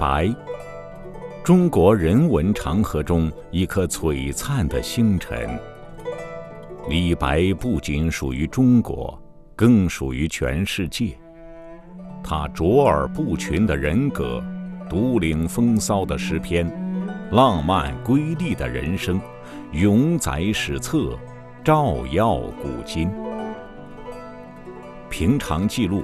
白，中国人文长河中一颗璀璨的星辰。李白不仅属于中国，更属于全世界。他卓尔不群的人格，独领风骚的诗篇，浪漫瑰丽的人生，永载史册，照耀古今。平常记录。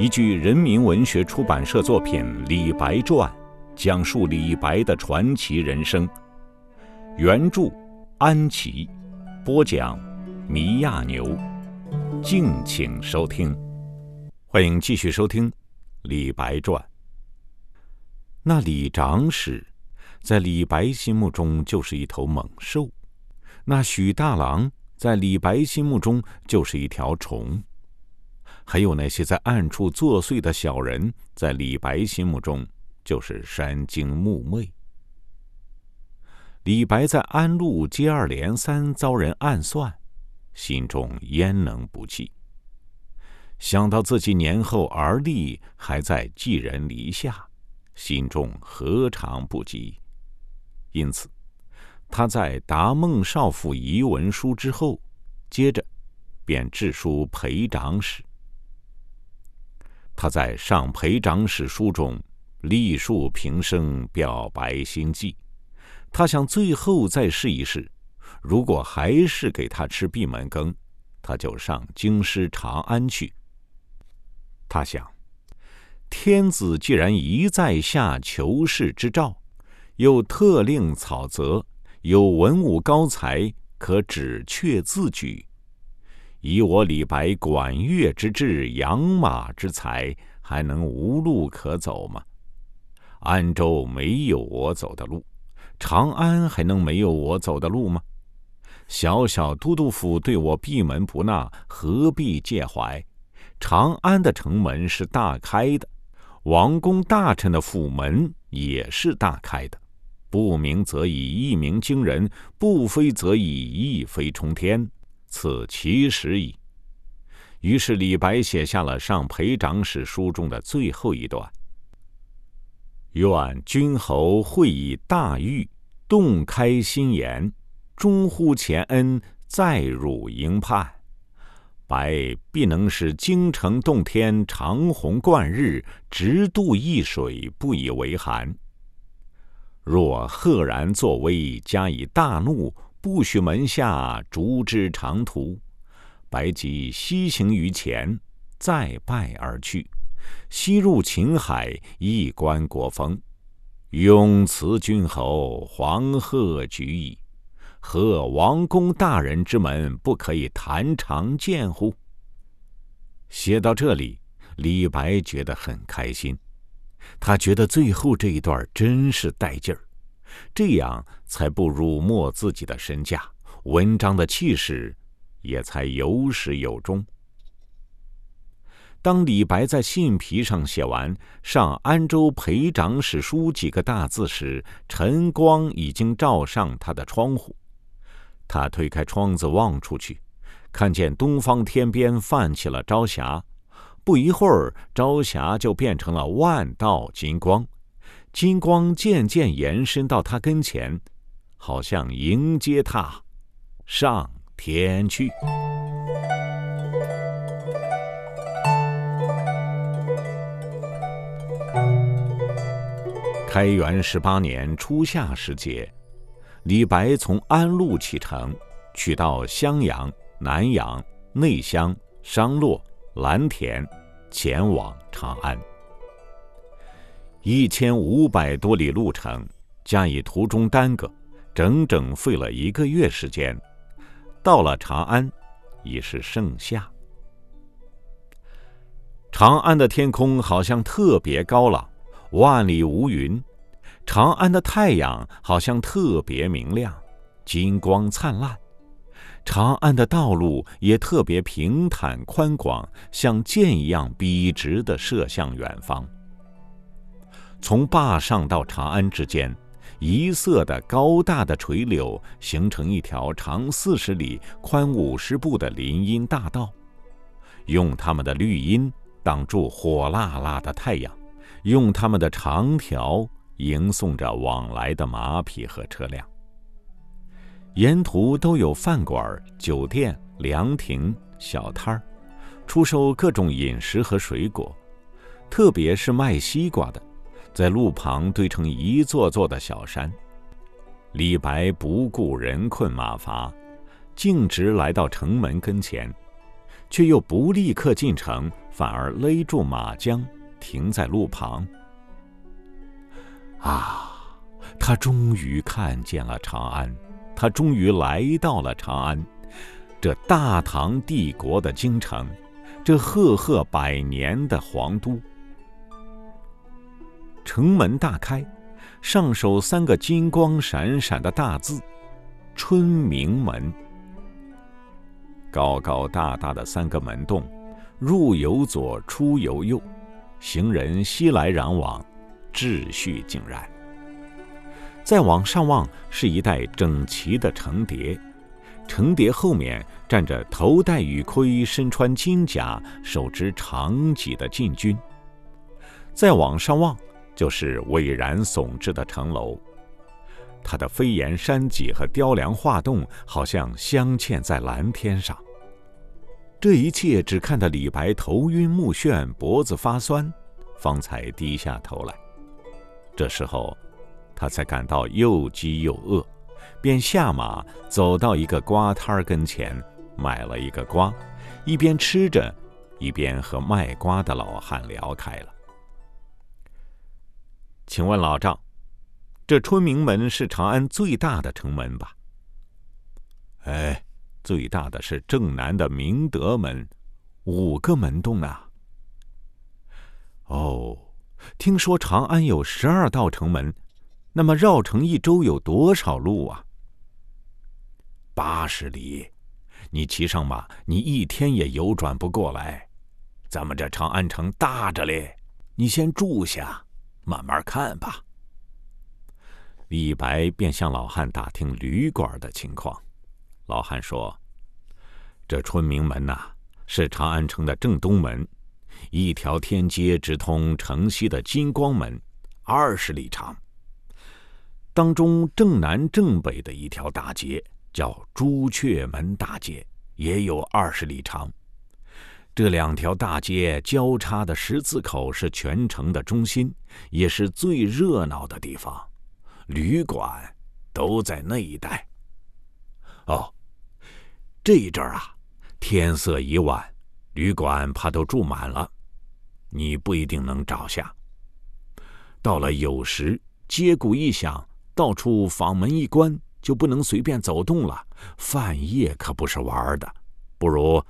一句人民文学出版社作品《李白传》，讲述李白的传奇人生。原著安琪，播讲米亚牛。敬请收听，欢迎继续收听《李白传》。那李长史，在李白心目中就是一头猛兽；那许大郎，在李白心目中就是一条虫。还有那些在暗处作祟的小人，在李白心目中就是山精木魅。李白在安陆接二连三遭人暗算，心中焉能不气？想到自己年后而立，还在寄人篱下，心中何尝不急？因此，他在答孟少府遗文书之后，接着便致书裴长史。他在上裴长史书中立树平生，表白心迹。他想最后再试一试，如果还是给他吃闭门羹，他就上京师长安去。他想，天子既然一再下求是之诏，又特令草泽有文武高才可指阙自举。以我李白管乐之志、养马之才，还能无路可走吗？安州没有我走的路，长安还能没有我走的路吗？小小都督府对我闭门不纳，何必介怀？长安的城门是大开的，王公大臣的府门也是大开的。不鸣则已，一鸣惊人；不飞则已，一飞冲天。此其实矣。于是李白写下了上裴长史书中的最后一段：“愿君侯会以大狱，洞开心颜，终乎前恩，再辱营畔。白必能使京城洞天，长虹贯日，直渡易水，不以为寒。若赫然作威，加以大怒。”不许门下逐之长途，白即西行于前，再拜而去。西入秦海，一观国风。永辞君侯，黄鹤举矣。何王公大人之门，不可以弹长剑乎？写到这里，李白觉得很开心。他觉得最后这一段真是带劲儿。这样才不辱没自己的身价，文章的气势也才有始有终。当李白在信皮上写完“上安州裴长史书”几个大字时，晨光已经照上他的窗户。他推开窗子望出去，看见东方天边泛起了朝霞，不一会儿，朝霞就变成了万道金光。金光渐渐延伸到他跟前，好像迎接他上天去。开元十八年初夏时节，李白从安陆启程，取到襄阳、南阳、内乡、商洛、蓝田，前往长安。一千五百多里路程，加以途中耽搁，整整费了一个月时间。到了长安，已是盛夏。长安的天空好像特别高朗，万里无云；长安的太阳好像特别明亮，金光灿烂；长安的道路也特别平坦宽广，像箭一样笔直地射向远方。从坝上到长安之间，一色的高大的垂柳形成一条长四十里、宽五十步的林荫大道，用它们的绿荫挡住火辣辣的太阳，用他们的长条迎送着往来的马匹和车辆。沿途都有饭馆、酒店、凉亭、小摊儿，出售各种饮食和水果，特别是卖西瓜的，在路旁堆成一座座的小山。李白不顾人困马乏，径直来到城门跟前，却又不立刻进城，反而勒住马缰，停在路旁。啊，他终于看见了长安。他终于来到了长安，这大唐帝国的京城，这赫赫百年的皇都。城门大开，上首三个金光闪闪的大字：“春明门”。高高大大的三个门洞，入有左，出有右，行人熙来攘往，秩序井然。再往上望，是一带整齐的城叠，城叠后面站着头戴羽盔、身穿金甲、手执长戟的禁军。再往上望，就是巍然耸峙的城楼，它的飞檐山脊和雕梁画栋，好像镶嵌在蓝天上。这一切只看得李白头晕目眩、脖子发酸，方才低下头来。这时候。他才感到又饥又饿，便下马走到一个瓜摊儿跟前，买了一个瓜，一边吃着，一边和卖瓜的老汉聊开了。请问老丈，这春明门是长安最大的城门吧？哎，最大的是正南的明德门，五个门洞啊。哦，听说长安有十二道城门。那么绕城一周有多少路啊？八十里，你骑上马，你一天也游转不过来。咱们这长安城大着嘞，你先住下，慢慢看吧。李白便向老汉打听旅馆的情况。老汉说：“这春明门呐，是长安城的正东门，一条天街直通城西的金光门，二十里长。”当中正南正北的一条大街叫朱雀门大街，也有二十里长。这两条大街交叉的十字口是全城的中心，也是最热闹的地方。旅馆都在那一带。哦，这一阵儿啊，天色已晚，旅馆怕都住满了，你不一定能找下。到了酉时，接鼓一响。到处房门一关，就不能随便走动了。饭夜可不是玩的，不如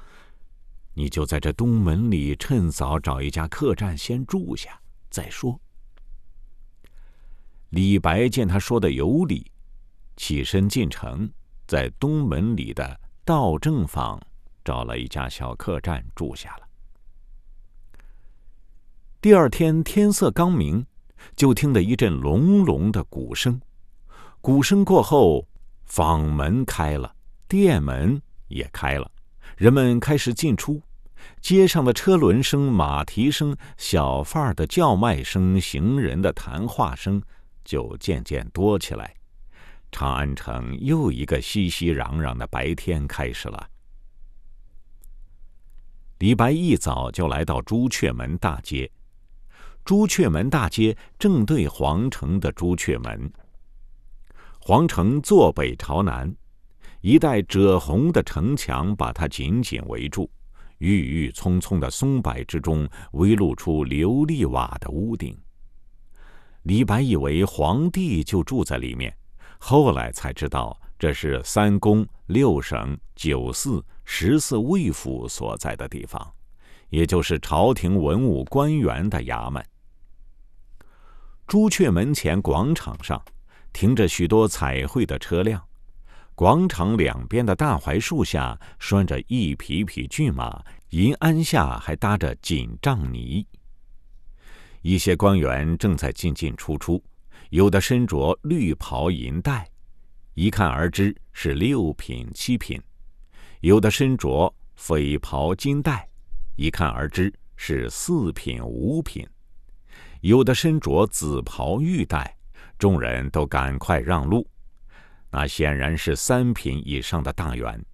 你就在这东门里趁早找一家客栈先住下再说。李白见他说的有理，起身进城，在东门里的道正坊找了一家小客栈住下了。第二天天色刚明，就听得一阵隆隆的鼓声。鼓声过后，坊门开了，店门也开了，人们开始进出。街上的车轮声、马蹄声、小贩儿的叫卖声、行人的谈话声就渐渐多起来。长安城又一个熙熙攘攘的白天开始了。李白一早就来到朱雀门大街，朱雀门大街正对皇城的朱雀门。皇城坐北朝南，一带赭红的城墙把它紧紧围住。郁郁葱葱的松柏之中，微露出琉璃瓦的屋顶。李白以为皇帝就住在里面，后来才知道这是三宫、六省、九寺、十四卫府所在的地方，也就是朝廷文武官员的衙门。朱雀门前广场上。停着许多彩绘的车辆，广场两边的大槐树下拴着一匹匹骏马，银鞍下还搭着锦帐泥。一些官员正在进进出出，有的身着绿袍银带，一看而知是六品七品；有的身着绯袍金带，一看而知是四品五品；有的身着紫袍玉带，众人都赶快让路。那显然是三品以上的大员。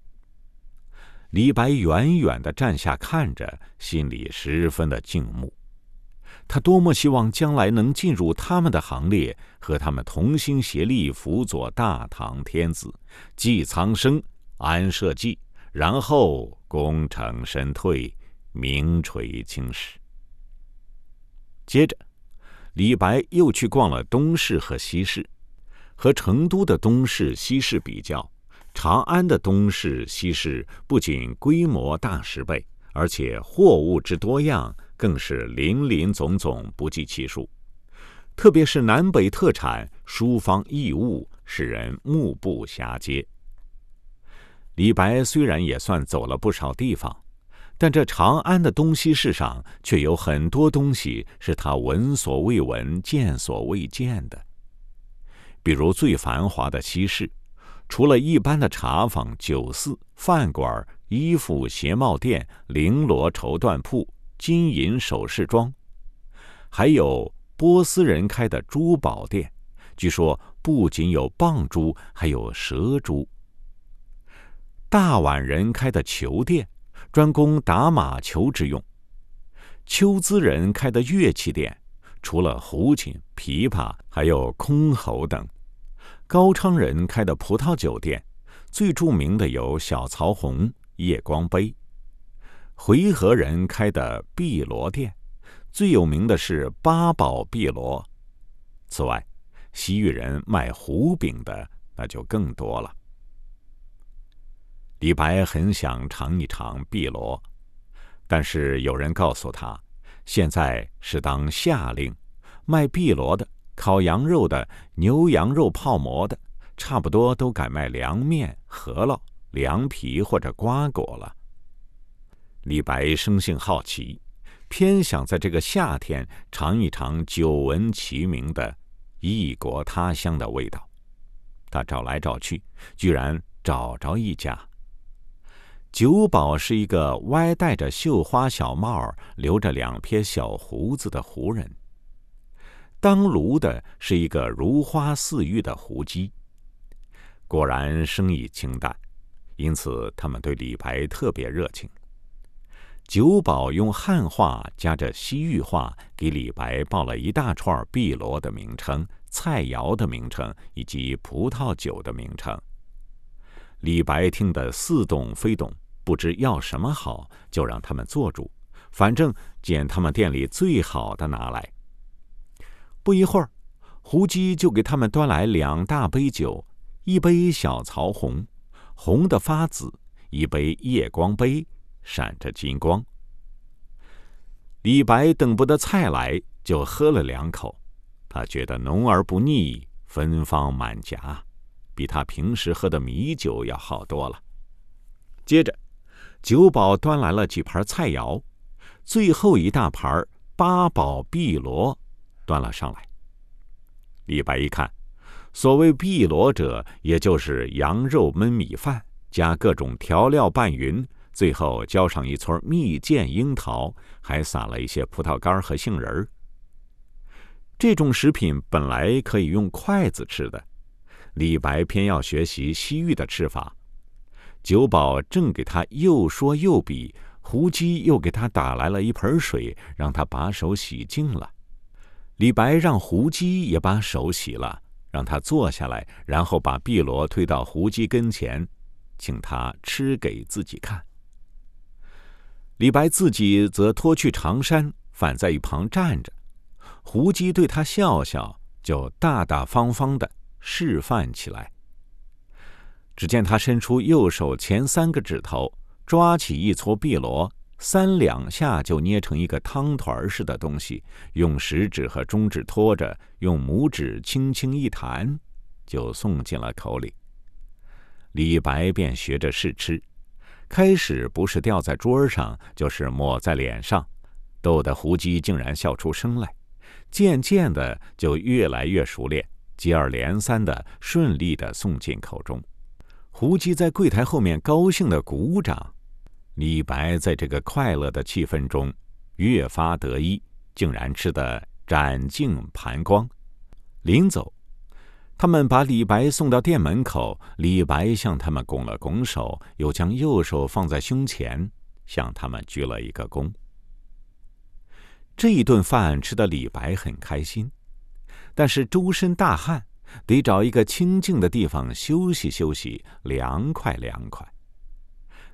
李白远远的站下看着，心里十分的敬慕。他多么希望将来能进入他们的行列，和他们同心协力辅佐大唐天子，济苍生，安社稷，然后功成身退，名垂青史。接着，李白又去逛了东市和西市，和成都的东市、西市比较，长安的东市、西市不仅规模大十倍，而且货物之多样。更是林林总总，不计其数。特别是南北特产、书方异物，使人目不暇接。李白虽然也算走了不少地方，但这长安的东西市上却有很多东西是他闻所未闻、见所未见的。比如最繁华的西市，除了一般的茶坊、酒肆、饭馆、衣服鞋帽店、绫罗绸缎铺。金银首饰庄，还有波斯人开的珠宝店，据说不仅有蚌珠，还有蛇珠。大宛人开的球店，专供打马球之用。丘兹人开的乐器店，除了胡琴、琵琶，还有箜篌等。高昌人开的葡萄酒店，最著名的有小曹红、夜光杯。回纥人开的碧螺店，最有名的是八宝碧螺。此外，西域人卖胡饼的那就更多了。李白很想尝一尝碧螺，但是有人告诉他，现在是当下令，卖碧螺的、烤羊肉的、牛羊肉泡馍的，差不多都改卖凉面、饸饹、凉皮或者瓜果了。李白生性好奇，偏想在这个夏天尝一尝久闻其名的异国他乡的味道。他找来找去，居然找着一家。酒保是一个歪戴着绣花小帽、留着两撇小胡子的胡人。当炉的是一个如花似玉的胡姬。果然生意清淡，因此他们对李白特别热情。酒保用汉话加着西域话给李白报了一大串碧螺的名称、菜肴的名称以及葡萄酒的名称。李白听得似懂非懂，不知要什么好，就让他们做主，反正捡他们店里最好的拿来。不一会儿，胡姬就给他们端来两大杯酒，一杯小曹红，红的发紫；一杯夜光杯。闪着金光。李白等不得菜来，就喝了两口，他觉得浓而不腻，芬芳满颊，比他平时喝的米酒要好多了。接着，酒保端来了几盘菜肴，最后一大盘八宝碧螺端了上来。李白一看，所谓碧螺者，也就是羊肉焖米饭，加各种调料拌匀。最后浇上一撮蜜饯樱桃，还撒了一些葡萄干和杏仁儿。这种食品本来可以用筷子吃的，李白偏要学习西域的吃法。酒保正给他又说又比，胡姬又给他打来了一盆水，让他把手洗净了。李白让胡姬也把手洗了，让他坐下来，然后把碧螺推到胡姬跟前，请他吃给自己看。李白自己则脱去长衫，反在一旁站着。胡姬对他笑笑，就大大方方的示范起来。只见他伸出右手前三个指头，抓起一撮碧螺，三两下就捏成一个汤团似的东西，用食指和中指托着，用拇指轻轻一弹，就送进了口里。李白便学着试吃。开始不是掉在桌上，就是抹在脸上，逗得胡姬竟然笑出声来。渐渐的就越来越熟练，接二连三的顺利的送进口中。胡姬在柜台后面高兴的鼓掌。李白在这个快乐的气氛中越发得意，竟然吃得展尽盘光。临走，他们把李白送到店门口，李白向他们拱了拱手，又将右手放在胸前，向他们鞠了一个躬。这一顿饭吃的李白很开心，但是周身大汗，得找一个清静的地方休息休息，凉快凉快。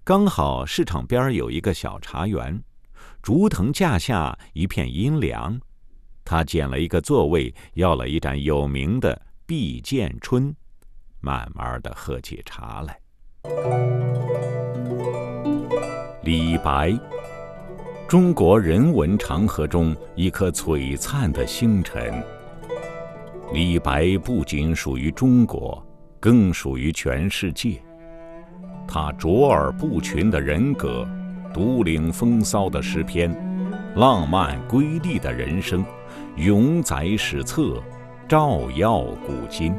刚好市场边有一个小茶园，竹藤架下一片阴凉，他捡了一个座位，要了一盏有名的碧剑春，慢慢的喝起茶来。李白。中国人文长河中一颗璀璨的星辰。李白不仅属于中国，更属于全世界。他卓尔不群的人格，独领风骚的诗篇，浪漫瑰丽的人生，永载史册，照耀古今。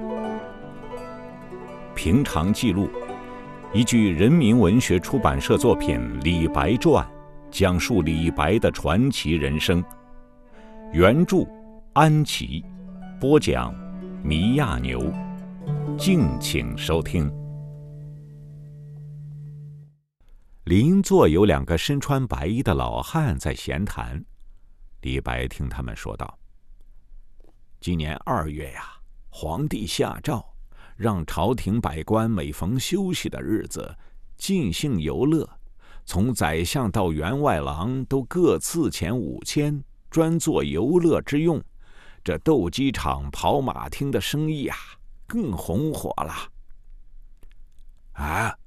平常记录，依据人民文学出版社作品《李白传》。讲述李白的传奇人生。原著安琪，播讲米亚牛。敬请收听。邻座有两个身穿白衣的老汉在闲谈。李白听他们说道：“今年二月呀，皇帝下诏，让朝廷百官每逢休息的日子，尽兴游乐。”从宰相到员外郎都各赐钱五千，专做游乐之用。这斗鸡场、跑马厅的生意啊，更红火了。啊，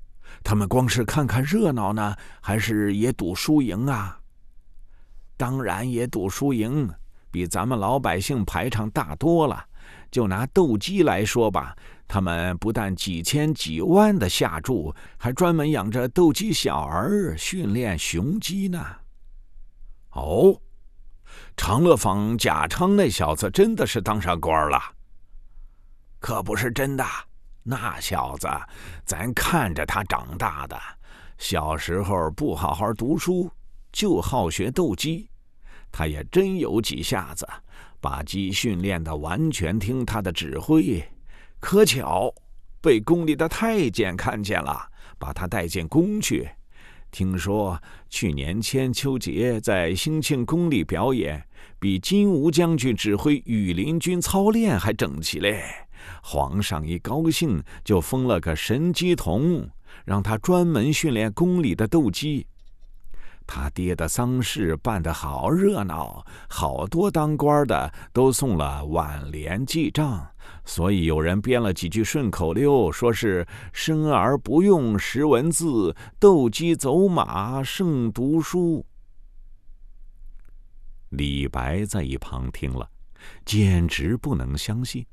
他们光是看看热闹呢，还是也赌输赢啊？当然也赌输赢，比咱们老百姓排场大多了。就拿斗鸡来说吧。他们不但几千几万的下注，还专门养着斗鸡小儿训练雄鸡呢。哦，长乐坊贾昌那小子真的是当上官了？可不是真的，那小子咱看着他长大的，小时候不好好读书，就好学斗鸡，他也真有几下子，把鸡训练的完全听他的指挥。可巧，被宫里的太监看见了，把他带进宫去。听说去年千秋节在兴庆宫里表演，比金吾将军指挥羽林军操练还整齐嘞。皇上一高兴，就封了个神机童，让他专门训练宫里的斗鸡。他爹的丧事办得好热闹，好多当官的都送了挽联记账，所以有人编了几句顺口溜，说是“生而不用识文字，斗鸡走马胜读书”。李白在一旁听了，简直不能相信。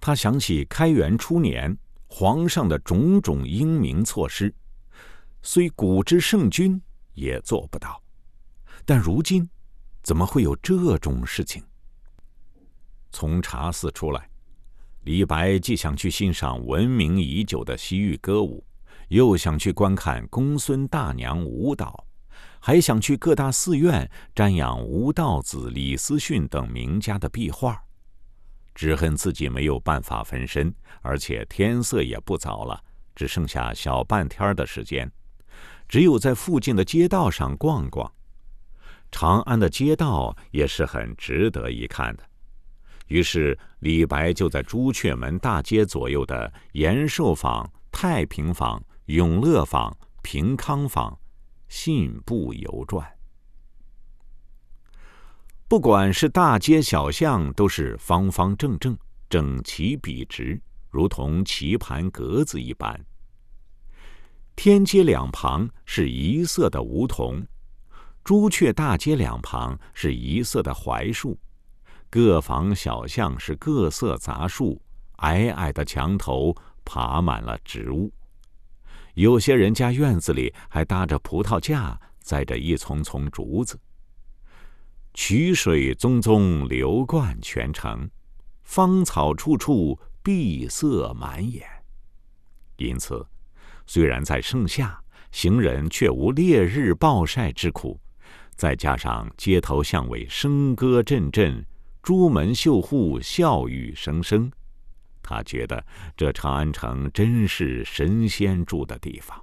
他想起开元初年皇上的种种英明措施，虽古之圣君。也做不到，但如今怎么会有这种事情？从茶寺出来，李白既想去欣赏闻名已久的西域歌舞，又想去观看公孙大娘舞蹈，还想去各大寺院瞻仰吴道子、李思训等名家的壁画，只恨自己没有办法分身，而且天色也不早了，只剩下小半天的时间。只有在附近的街道上逛逛，长安的街道也是很值得一看的。于是李白就在朱雀门大街左右的延寿坊、太平坊、永乐坊、平康坊信步游转。不管是大街小巷，都是方方正正、整齐笔直，如同棋盘格子一般。天街两旁是一色的梧桐，朱雀大街两旁是一色的槐树，各房小巷是各色杂树，矮矮的墙头爬满了植物，有些人家院子里还搭着葡萄架，栽着一丛丛竹子。曲水淙淙流贯全城，芳草处处碧色满眼，因此。虽然在盛夏，行人却无烈日暴晒之苦，再加上街头巷尾笙歌阵阵，朱门绣户，笑语声声。他觉得这长安城真是神仙住的地方。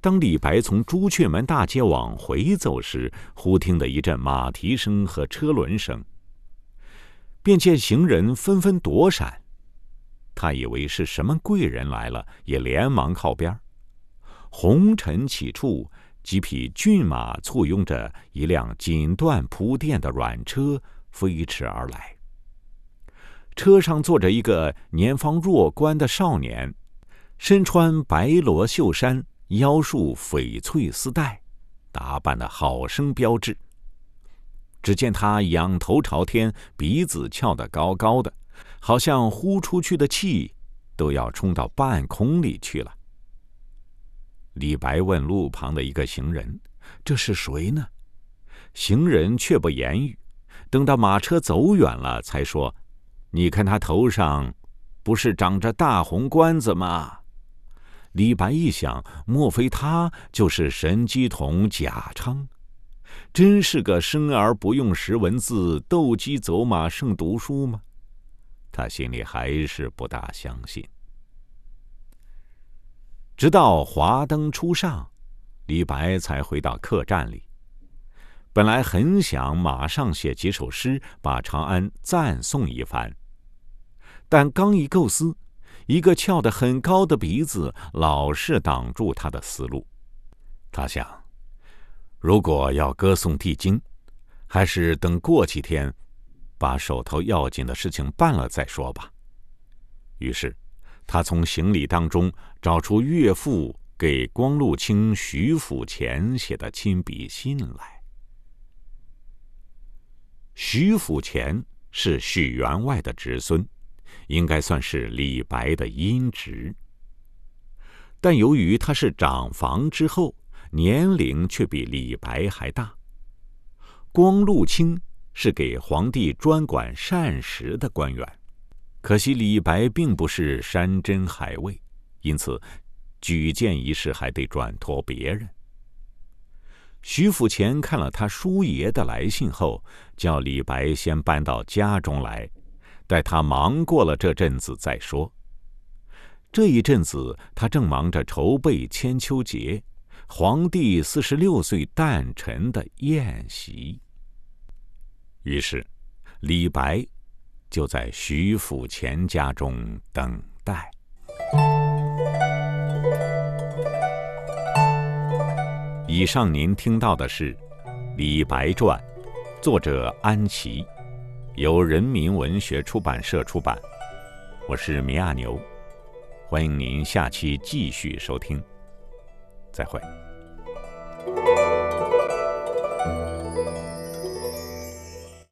当李白从朱雀门大街往回走时，忽听得一阵马蹄声和车轮声，便见行人纷纷躲闪。他以为是什么贵人来了，也连忙靠边。红尘起处，几匹骏马簇拥着一辆锦缎铺垫的软车飞驰而来。车上坐着一个年方弱冠的少年，身穿白罗绣衫。腰束翡翠丝带，打扮的好生标致。只见他仰头朝天，鼻子翘得高高的，好像呼出去的气都要冲到半空里去了。李白问路旁的一个行人：“这是谁呢？”行人却不言语，等到马车走远了，才说：“你看他头上，不是长着大红冠子吗？”李白一想，莫非他就是神机童贾昌？真是个生而不用识文字，斗鸡走马胜读书吗？他心里还是不大相信。直到华灯初上，李白才回到客栈里。本来很想马上写几首诗，把长安赞颂一番，但刚一构思。一个翘得很高的鼻子，老是挡住他的思路。他想，如果要歌颂帝京，还是等过几天，把手头要紧的事情办了再说吧。于是，他从行李当中找出岳父给光禄卿徐府前写的亲笔信来。徐府前是许员外的侄孙。应该算是李白的姻侄，但由于他是长房之后，年龄却比李白还大。光禄卿是给皇帝专管膳食的官员，可惜李白并不是山珍海味，因此举荐一事还得转托别人。徐府前看了他叔爷的来信后，叫李白先搬到家中来。待他忙过了这阵子再说。这一阵子，他正忙着筹备千秋节，皇帝四十六岁诞辰的宴席。于是，李白就在徐府前家中等待。以上您听到的是《李白传》，作者安琪。由人民文学出版社出版。我是米亚牛欢迎您下期继续收听。再会。